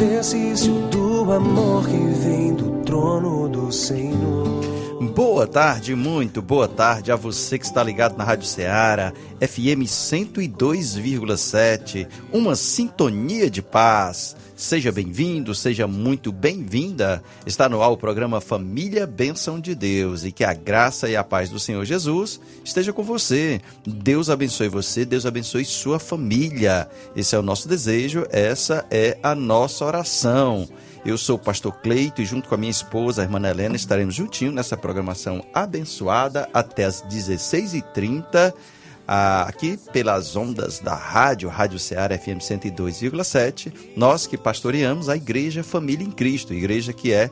Exercício do amor que vem do trono do Senhor. Boa tarde, muito boa tarde a você que está ligado na Rádio Ceará, FM 102,7, uma sintonia de paz. Seja bem-vindo, seja muito bem-vinda. Está no ar o programa Família Bênção de Deus e que a graça e a paz do Senhor Jesus esteja com você. Deus abençoe você, Deus abençoe sua família. Esse é o nosso desejo, essa é a nossa oração. Eu sou o pastor Cleito e junto com a minha esposa, a irmã Helena, estaremos juntinhos nessa programação abençoada até as 16h30 aqui pelas ondas da rádio, Rádio Ceará FM 102,7, nós que pastoreamos a Igreja Família em Cristo, igreja que é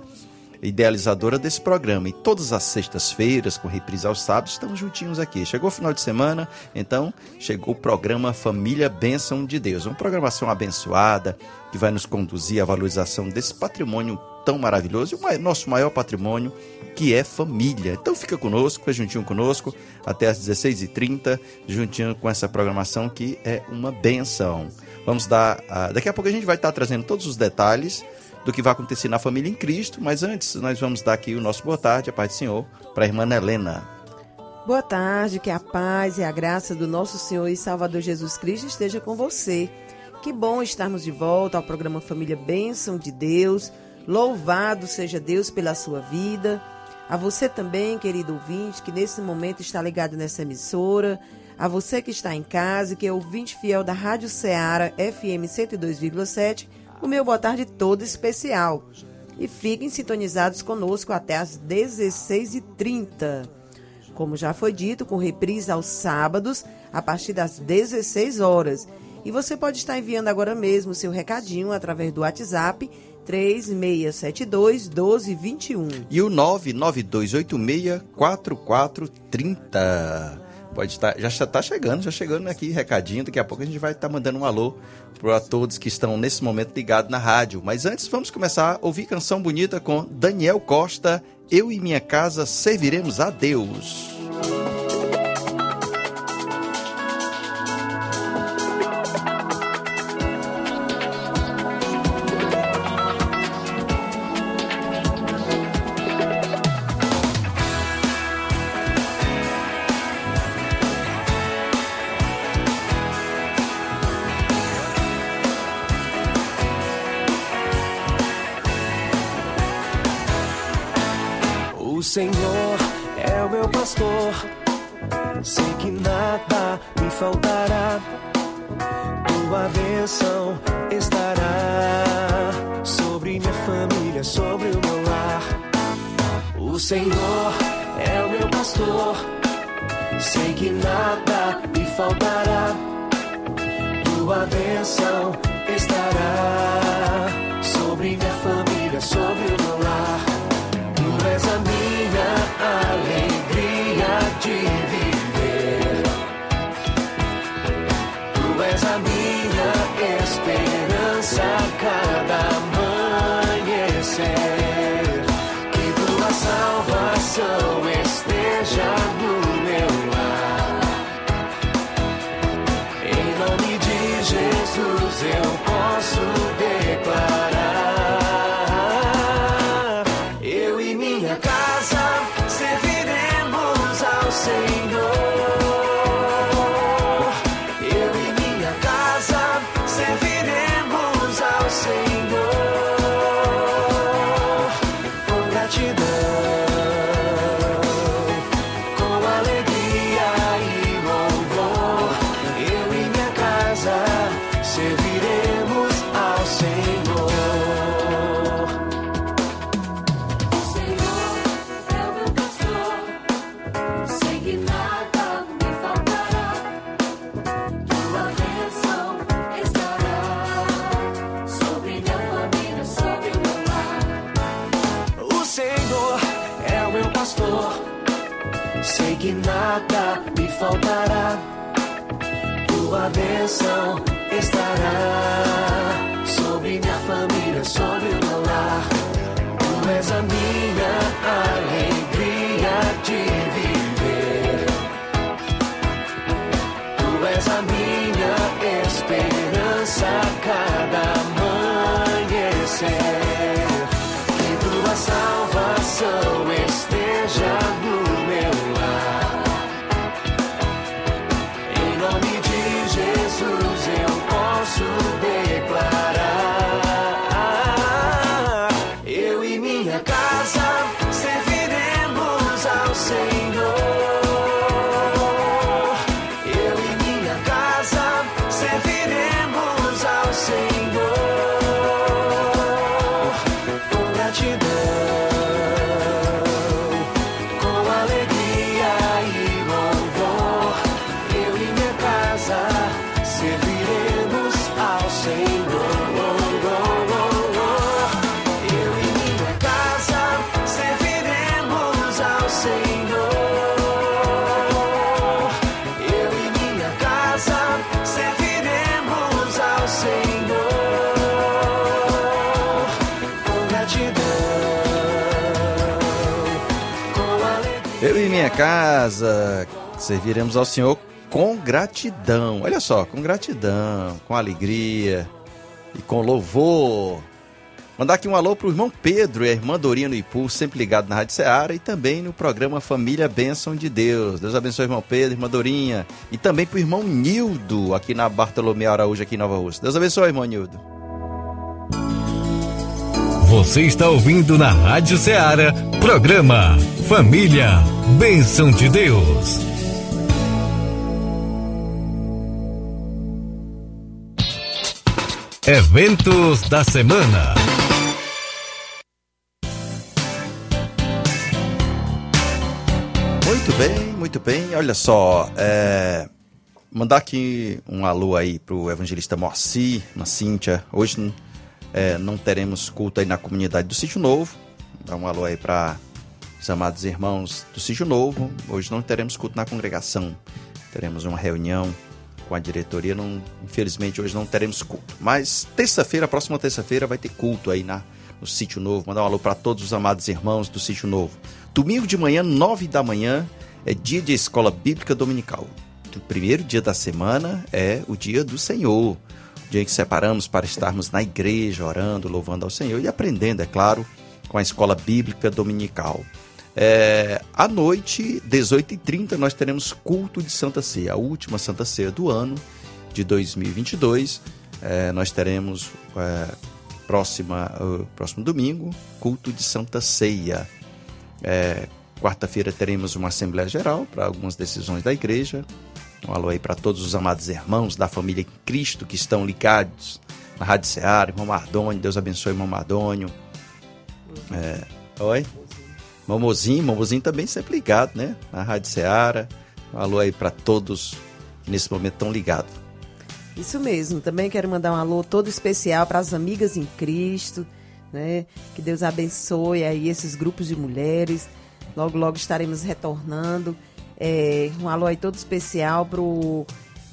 idealizadora desse programa. E todas as sextas-feiras, com reprise aos sábados, estamos juntinhos aqui. Chegou o final de semana, então chegou o programa Família Bênção de Deus. Uma programação abençoada que vai nos conduzir à valorização desse patrimônio tão maravilhoso, o nosso maior patrimônio, que é família. Então fica conosco, juntinho conosco, até às 16h30, juntinho com essa programação que é uma benção. Vamos dar. Uh, daqui a pouco a gente vai estar trazendo todos os detalhes do que vai acontecer na família em Cristo, mas antes nós vamos dar aqui o nosso boa tarde, a paz do Senhor, para a irmã Helena. Boa tarde, que a paz e a graça do nosso Senhor e Salvador Jesus Cristo esteja com você. Que bom estarmos de volta ao programa Família Bênção de Deus. Louvado seja Deus pela sua vida. A você também, querido ouvinte, que nesse momento está ligado nessa emissora. A você que está em casa que é ouvinte fiel da Rádio Ceará FM 102,7 o meu boa tarde todo especial. E fiquem sintonizados conosco até às 16h30. Como já foi dito, com reprise aos sábados, a partir das 16 horas. E você pode estar enviando agora mesmo seu recadinho através do WhatsApp 3672 1221. E o 99286 4430. Pode estar, já está chegando, já chegando aqui recadinho. Daqui a pouco a gente vai estar mandando um alô para todos que estão nesse momento ligados na rádio. Mas antes, vamos começar a ouvir canção bonita com Daniel Costa. Eu e minha casa serviremos a Deus. Senhor é o meu pastor, sei que nada me faltará. Tua bênção estará sobre minha família, sobre o meu lar. O Senhor é o meu pastor, sei que nada me faltará. Tua bênção estará sobre minha família, sobre o meu lar. Tu és a minha pastor, sei que nada me faltará. Tua bênção estará sobre minha família, sobre o meu lar. Tu és a minha alegria serviremos ao Senhor com gratidão. Olha só, com gratidão, com alegria e com louvor. Mandar aqui um alô pro irmão Pedro e a irmã Dorinha no Ipu, sempre ligado na Rádio Ceará e também no programa Família Bênção de Deus. Deus abençoe irmão Pedro, irmã Dorinha e também pro irmão Nildo aqui na Bartolomeu Araújo aqui em Nova Rússia. Deus abençoe, irmão Nildo. Você está ouvindo na Rádio Ceará, programa Família Bênção de Deus. Eventos da semana. Muito bem, muito bem. Olha só, é, mandar aqui um alô aí pro evangelista Moacir, na Cíntia. Hoje é, não teremos culto aí na comunidade do Sítio Novo. Dá um alô aí para os amados irmãos do Sítio Novo. Hoje não teremos culto na congregação. Teremos uma reunião com a diretoria. Não, infelizmente hoje não teremos culto. Mas terça-feira, próxima terça-feira, vai ter culto aí na, no Sítio Novo. Mandar um alô para todos os amados irmãos do Sítio Novo. Domingo de manhã, nove da manhã, é dia de escola bíblica dominical. O primeiro dia da semana é o dia do Senhor. O dia que separamos para estarmos na igreja, orando, louvando ao Senhor e aprendendo, é claro, com a escola bíblica dominical. É, à noite, 18h30, nós teremos culto de Santa Ceia, a última Santa Ceia do ano de 2022. É, nós teremos é, próxima, próximo domingo, culto de Santa Ceia. É, Quarta-feira teremos uma Assembleia Geral para algumas decisões da igreja. Um alô aí para todos os amados irmãos da família Cristo que estão ligados na Rádio Seara, irmão Mardônio, Deus abençoe irmão Mardônio. É, oi? Momozinho, Momozinho também sempre ligado, né? Na Rádio Seara. Um alô aí para todos que nesse momento estão ligados. Isso mesmo. Também quero mandar um alô todo especial para as amigas em Cristo, né? Que Deus abençoe aí esses grupos de mulheres. Logo, logo estaremos retornando. É, um alô aí todo especial pro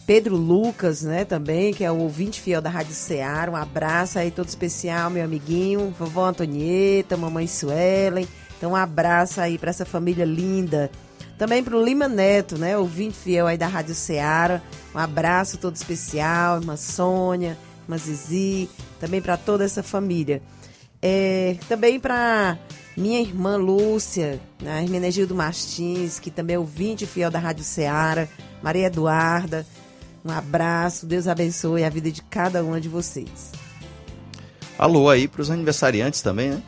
Pedro Lucas, né, também, que é o ouvinte fiel da Rádio Ceará. Um abraço aí todo especial, meu amiguinho, vovó Antonieta, mamãe Suelen. Então, um abraço aí para essa família linda. Também pro Lima Neto, né, ouvinte fiel aí da Rádio Ceará. Um abraço todo especial, irmã Sônia, irmã Zizi, também para toda essa família. É, também para minha irmã Lúcia, né, a Hermenegildo Martins, que também é ouvinte fiel da Rádio Ceará, Maria Eduarda, um abraço, Deus abençoe a vida de cada uma de vocês. Alô aí para os aniversariantes também, né?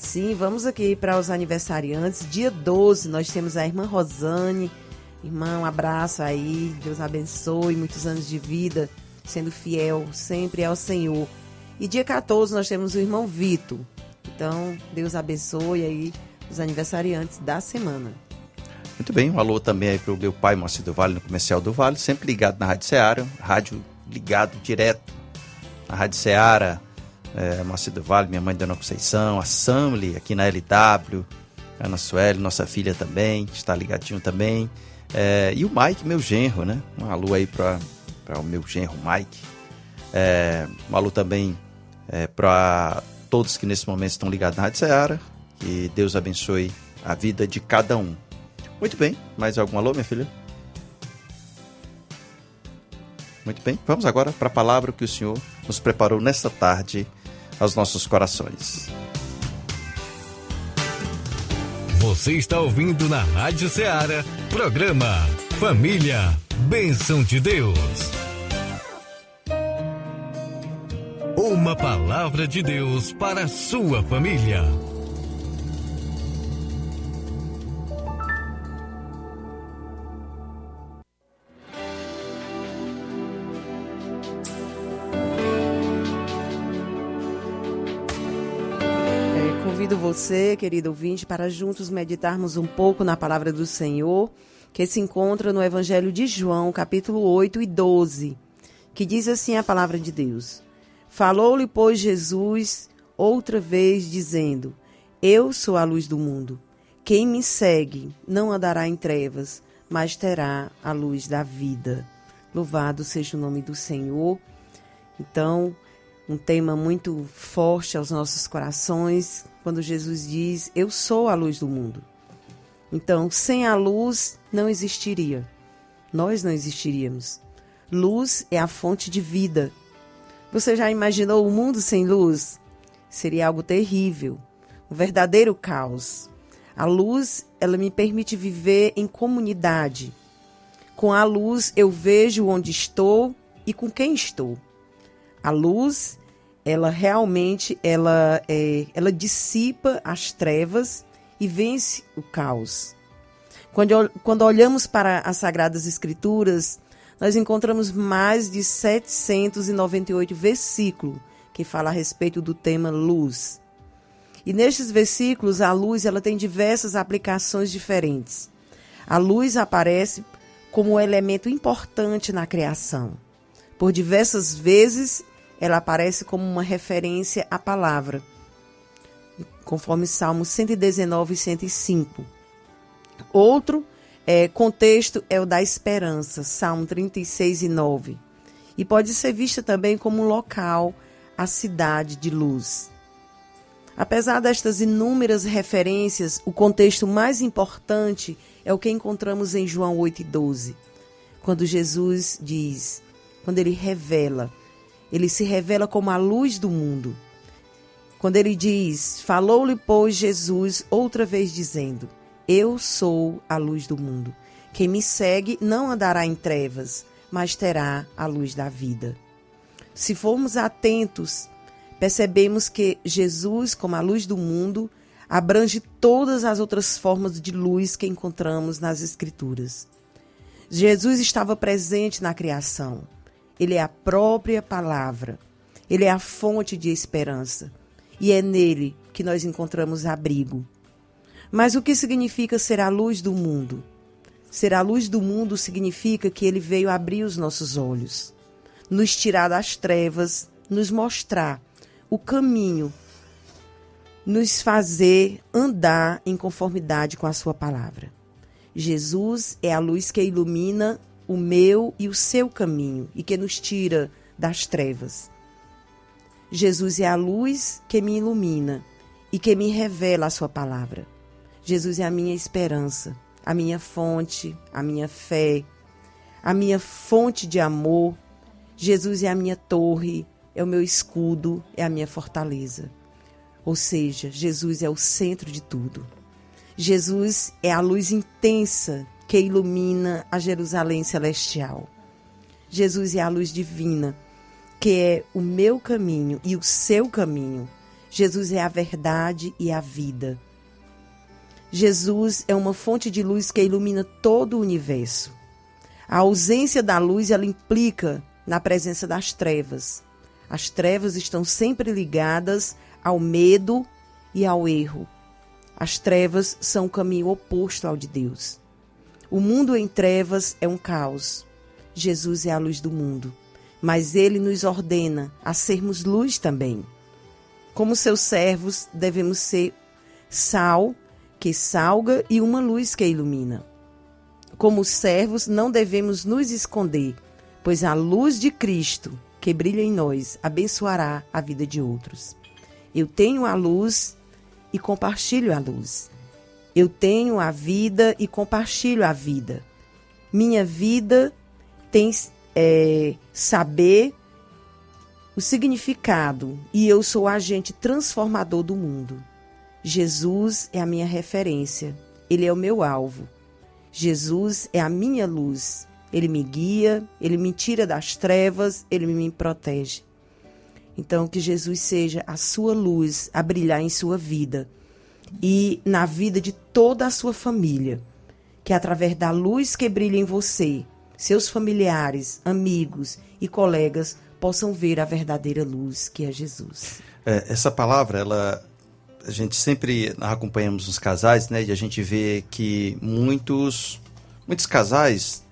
Sim, vamos aqui para os aniversariantes. Dia 12, nós temos a irmã Rosane. Irmã, um abraço aí, Deus abençoe, muitos anos de vida. sendo fiel sempre ao Senhor. E dia 14 nós temos o irmão Vitor. Então, Deus abençoe aí os aniversariantes da semana. Muito bem, um alô também aí pro meu pai, Moacir do Vale, no Comercial do Vale, sempre ligado na Rádio Seara, rádio ligado direto na Rádio Seara, é, Moacir do Vale, minha mãe Dona Conceição, a Samli aqui na LW, Ana Sueli, nossa filha também, está ligadinho também, é, e o Mike, meu genro, né? Um alô aí para o meu genro Mike, é, um alô também é, para todos que nesse momento estão ligados na Rádio Seara, que Deus abençoe a vida de cada um. Muito bem, mais algum alô, minha filha? Muito bem, vamos agora para a palavra que o Senhor nos preparou nesta tarde aos nossos corações. Você está ouvindo na Rádio Ceará, programa Família, Bênção de Deus. Uma palavra de Deus para a sua família. Você, querido ouvinte, para juntos meditarmos um pouco na palavra do Senhor, que se encontra no Evangelho de João, capítulo 8 e 12, que diz assim a palavra de Deus: Falou-lhe, pois, Jesus outra vez, dizendo: Eu sou a luz do mundo. Quem me segue não andará em trevas, mas terá a luz da vida. Louvado seja o nome do Senhor. Então, um tema muito forte aos nossos corações, quando Jesus diz: Eu sou a luz do mundo. Então, sem a luz não existiria. Nós não existiríamos. Luz é a fonte de vida. Você já imaginou o mundo sem luz? Seria algo terrível, um verdadeiro caos. A luz, ela me permite viver em comunidade. Com a luz eu vejo onde estou e com quem estou. A luz, ela realmente ela é, ela dissipa as trevas e vence o caos. Quando, quando olhamos para as sagradas escrituras, nós encontramos mais de 798 versículos que falam a respeito do tema luz. E nestes versículos, a luz ela tem diversas aplicações diferentes. A luz aparece como um elemento importante na criação. Por diversas vezes, ela aparece como uma referência à palavra, conforme Salmos 119 e 105. Outro é, contexto é o da esperança, Salmo 36 e 9. E pode ser vista também como um local, a cidade de luz. Apesar destas inúmeras referências, o contexto mais importante é o que encontramos em João 8 e 12, quando Jesus diz, quando ele revela, ele se revela como a luz do mundo. Quando ele diz, falou-lhe, pois, Jesus outra vez dizendo: Eu sou a luz do mundo. Quem me segue não andará em trevas, mas terá a luz da vida. Se formos atentos, percebemos que Jesus, como a luz do mundo, abrange todas as outras formas de luz que encontramos nas Escrituras. Jesus estava presente na criação. Ele é a própria palavra. Ele é a fonte de esperança. E é nele que nós encontramos abrigo. Mas o que significa ser a luz do mundo? Ser a luz do mundo significa que ele veio abrir os nossos olhos, nos tirar das trevas, nos mostrar o caminho, nos fazer andar em conformidade com a sua palavra. Jesus é a luz que ilumina o meu e o seu caminho e que nos tira das trevas. Jesus é a luz que me ilumina e que me revela a sua palavra. Jesus é a minha esperança, a minha fonte, a minha fé, a minha fonte de amor. Jesus é a minha torre, é o meu escudo, é a minha fortaleza. Ou seja, Jesus é o centro de tudo. Jesus é a luz intensa que ilumina a Jerusalém celestial. Jesus é a luz divina, que é o meu caminho e o seu caminho. Jesus é a verdade e a vida. Jesus é uma fonte de luz que ilumina todo o universo. A ausência da luz ela implica na presença das trevas. As trevas estão sempre ligadas ao medo e ao erro. As trevas são o caminho oposto ao de Deus. O mundo em trevas é um caos. Jesus é a luz do mundo, mas ele nos ordena a sermos luz também. Como seus servos, devemos ser sal que salga e uma luz que ilumina. Como servos, não devemos nos esconder, pois a luz de Cristo que brilha em nós abençoará a vida de outros. Eu tenho a luz e compartilho a luz. Eu tenho a vida e compartilho a vida. Minha vida tem é, saber o significado e eu sou agente transformador do mundo. Jesus é a minha referência, ele é o meu alvo. Jesus é a minha luz, ele me guia, ele me tira das trevas, ele me protege. Então, que Jesus seja a sua luz a brilhar em sua vida e na vida de toda a sua família. Que através da luz que brilha em você, seus familiares, amigos e colegas possam ver a verdadeira luz que é Jesus. É, essa palavra, ela a gente sempre acompanhamos os casais, né? E a gente vê que muitos muitos casais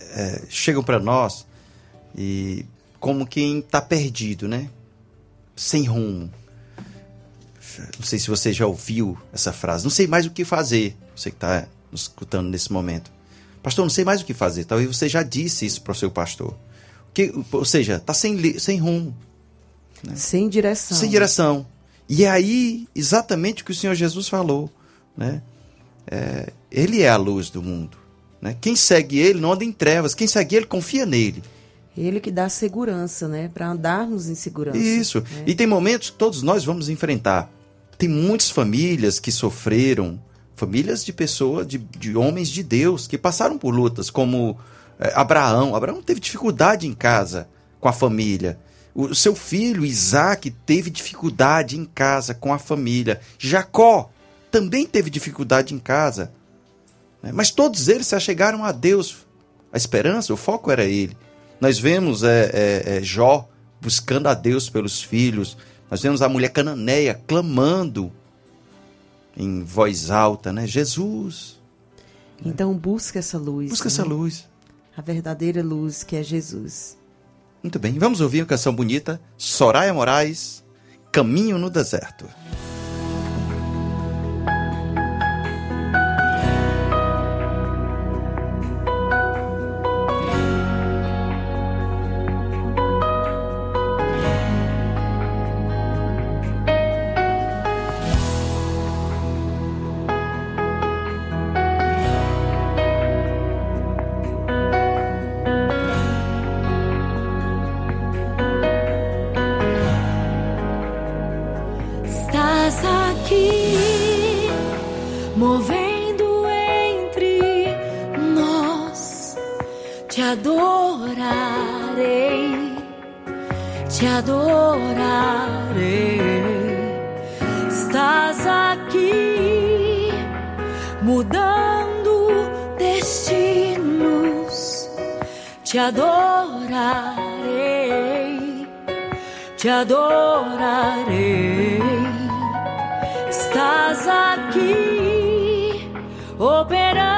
é, chegam para nós e como quem está perdido, né? Sem rumo. Não sei se você já ouviu essa frase. Não sei mais o que fazer. Você que está nos escutando nesse momento. Pastor, não sei mais o que fazer. Talvez você já disse isso para o seu pastor. Que, ou seja, está sem, sem rumo. Sem direção. Sem direção. E é aí exatamente o que o Senhor Jesus falou. Né? É, ele é a luz do mundo. Né? Quem segue ele não anda em trevas. Quem segue ele confia nele. Ele que dá segurança, né? Para andarmos em segurança. Isso. né? E tem momentos que todos nós vamos enfrentar. Tem muitas famílias que sofreram, famílias de pessoas, de, de homens de Deus, que passaram por lutas, como eh, Abraão. Abraão teve dificuldade em casa com a família. O seu filho Isaac teve dificuldade em casa com a família. Jacó também teve dificuldade em casa. né? Mas todos eles se achegaram a Deus. A esperança, o foco era ele. Nós vemos é, é, é, Jó buscando a Deus pelos filhos. Nós vemos a mulher cananeia clamando em voz alta, né? Jesus, Então busca essa luz. busca né? essa luz. A verdadeira luz que é Jesus. Muito bem, vamos ouvir uma canção bonita, Soraya Moraes, Caminho no Deserto. Adorarei, te adorarei. Estás aqui, mudando destinos. Te adorarei, te adorarei. Estás aqui operando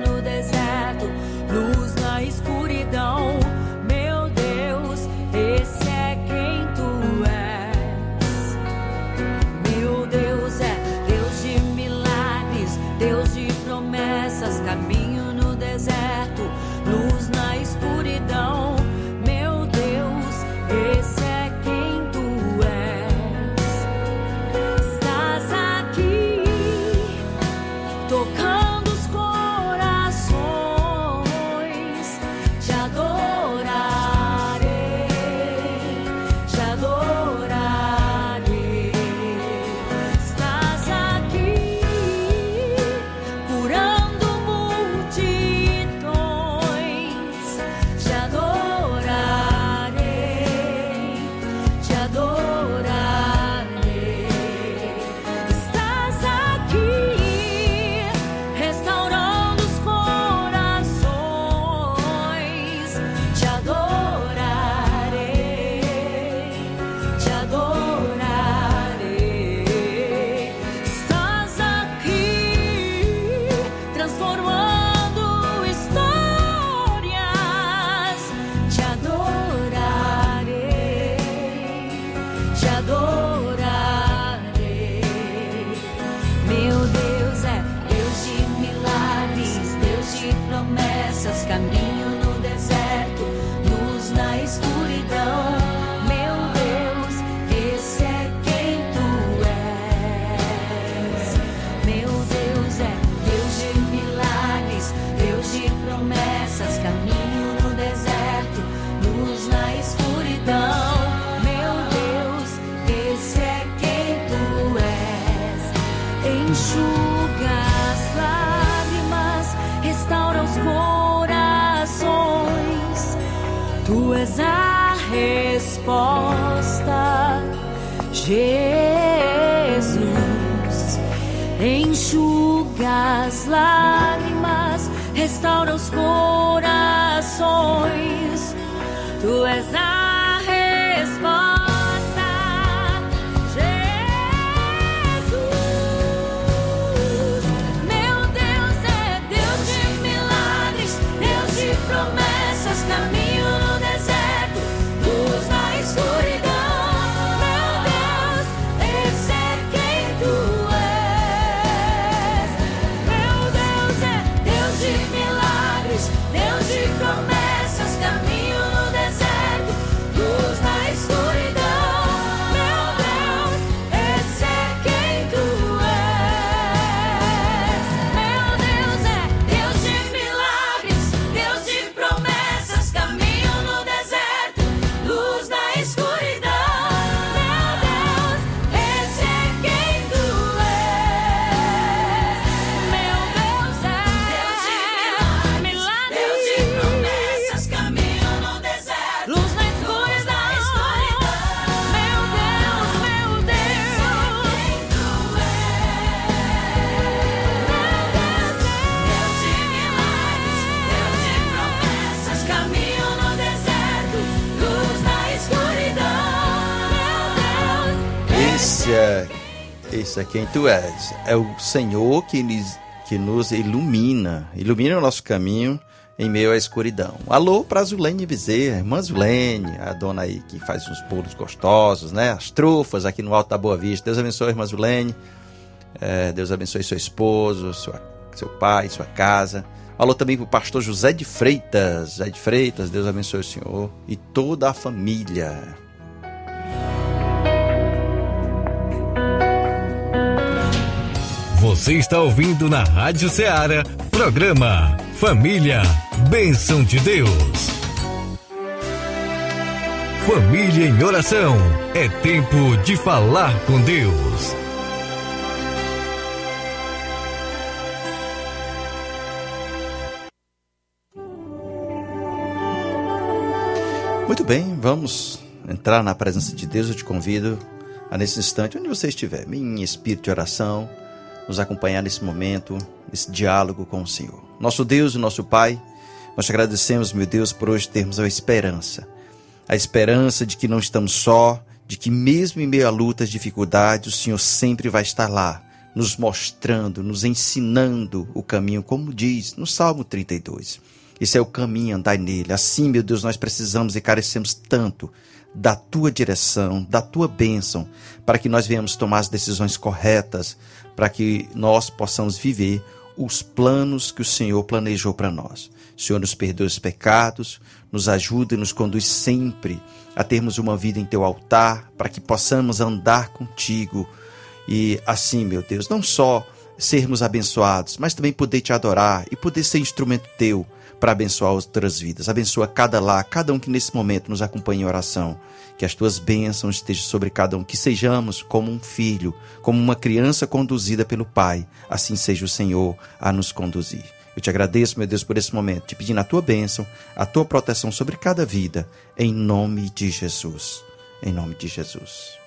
luz na escuridão. Resposta, Jesus. Enxuga as lágrimas, restaura os corações. Tu és a esse é quem tu és. É o Senhor que nos, que nos ilumina, ilumina o nosso caminho em meio à escuridão. Alô para Zulene Bezerra, irmã Zulene, a dona aí que faz uns bolos gostosos, né? As trufas aqui no Alto da Boa Vista. Deus abençoe, irmã Zulene. É, Deus abençoe seu esposo, sua- seu pai, sua casa. Alô também para o pastor José de Freitas. José de Freitas, Deus abençoe o senhor e toda a família. Você está ouvindo na Rádio Ceará, programa Família, Bênção de Deus. Família em oração, é tempo de falar com Deus. Muito bem, vamos entrar na presença de Deus. Eu te convido a, nesse instante, onde você estiver, em espírito de oração, nos acompanhar nesse momento, nesse diálogo com o Senhor. Nosso Deus e nosso Pai, nós te agradecemos, meu Deus, por hoje termos a esperança. A esperança de que não estamos só, de que mesmo em meio a lutas, dificuldades, o Senhor sempre vai estar lá, nos mostrando, nos ensinando o caminho, como diz no Salmo 32. Esse é o caminho, andai nele. Assim, meu Deus, nós precisamos e carecemos tanto da tua direção, da tua bênção, para que nós venhamos tomar as decisões corretas, para que nós possamos viver os planos que o Senhor planejou para nós. O Senhor nos perdoa os pecados, nos ajuda e nos conduz sempre a termos uma vida em teu altar, para que possamos andar contigo e assim, meu Deus, não só sermos abençoados, mas também poder te adorar e poder ser instrumento teu para abençoar outras vidas. Abençoa cada lá, cada um que nesse momento nos acompanha em oração. Que as tuas bênçãos estejam sobre cada um, que sejamos como um filho, como uma criança conduzida pelo Pai. Assim seja o Senhor a nos conduzir. Eu te agradeço, meu Deus, por esse momento, te pedindo a tua bênção, a tua proteção sobre cada vida, em nome de Jesus. Em nome de Jesus.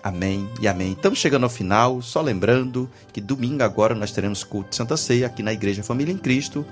Amém e amém. Estamos chegando ao final, só lembrando que domingo agora nós teremos culto de Santa Ceia aqui na Igreja Família em Cristo,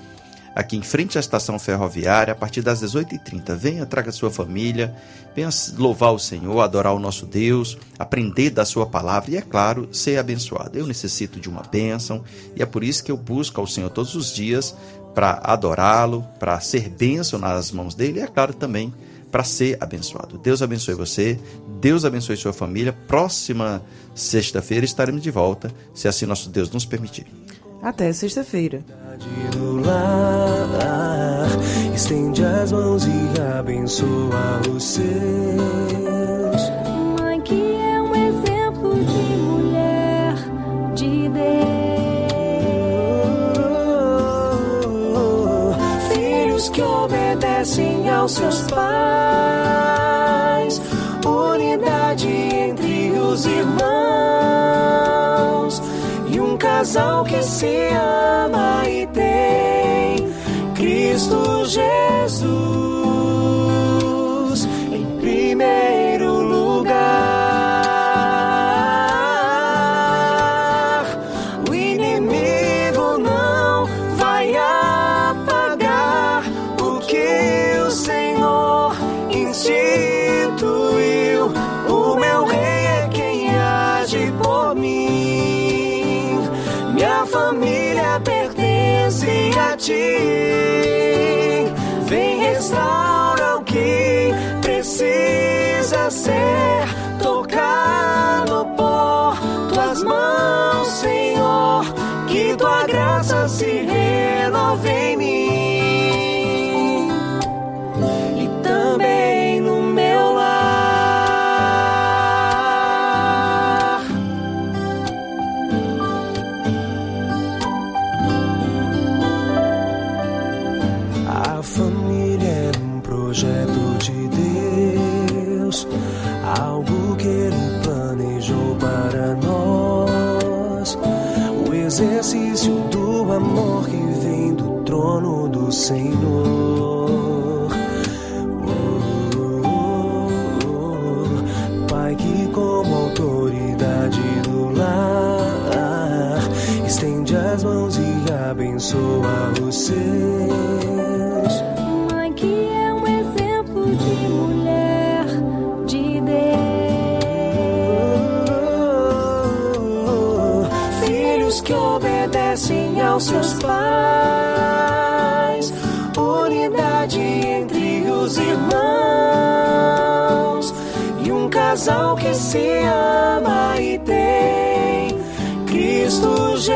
aqui em frente à estação ferroviária, a partir das 18h30. Venha, traga sua família, venha louvar o Senhor, adorar o nosso Deus, aprender da sua palavra e, é claro, ser abençoado. Eu necessito de uma bênção e é por isso que eu busco ao Senhor todos os dias para adorá-lo, para ser bênção nas mãos dele e, é claro, também para ser abençoado. Deus abençoe você, Deus abençoe sua família. Próxima sexta-feira estaremos de volta, se assim nosso Deus nos permitir. Até sexta-feira. Estende as mãos e abençoa os seus. Mãe que é um exemplo de mulher de Deus. Filhos que obedecem aos seus pais. Unidade entre os irmãos. E um casal que se ama e tem Cristo Jesus em primeiro lugar. O inimigo não vai apagar o que o Senhor instituiu. O meu rei é quem age por mim. Minha família pertence a ti restaura o que precisa ser tocado por tuas mãos, Senhor. Que tua graça se renove em Senhor. Oh, oh, oh. Pai que como autoridade do lar estende as mãos e abençoa os seus. Mãe que é um exemplo de mulher de Deus. Filhos que obedecem aos seus pais, se ama e tem Cristo Jesus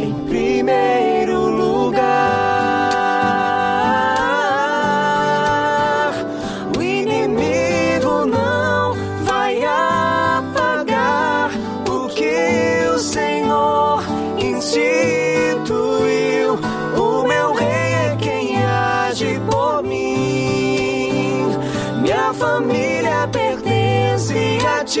em primeiro lugar. O inimigo não vai apagar o que o Senhor instituiu. O meu rei é quem age família pertence a ti.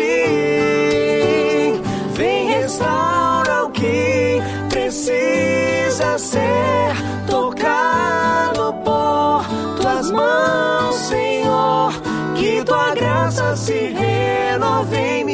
Vem restaura o que precisa ser tocado por tuas mãos, Senhor. Que tua graça se renove em mim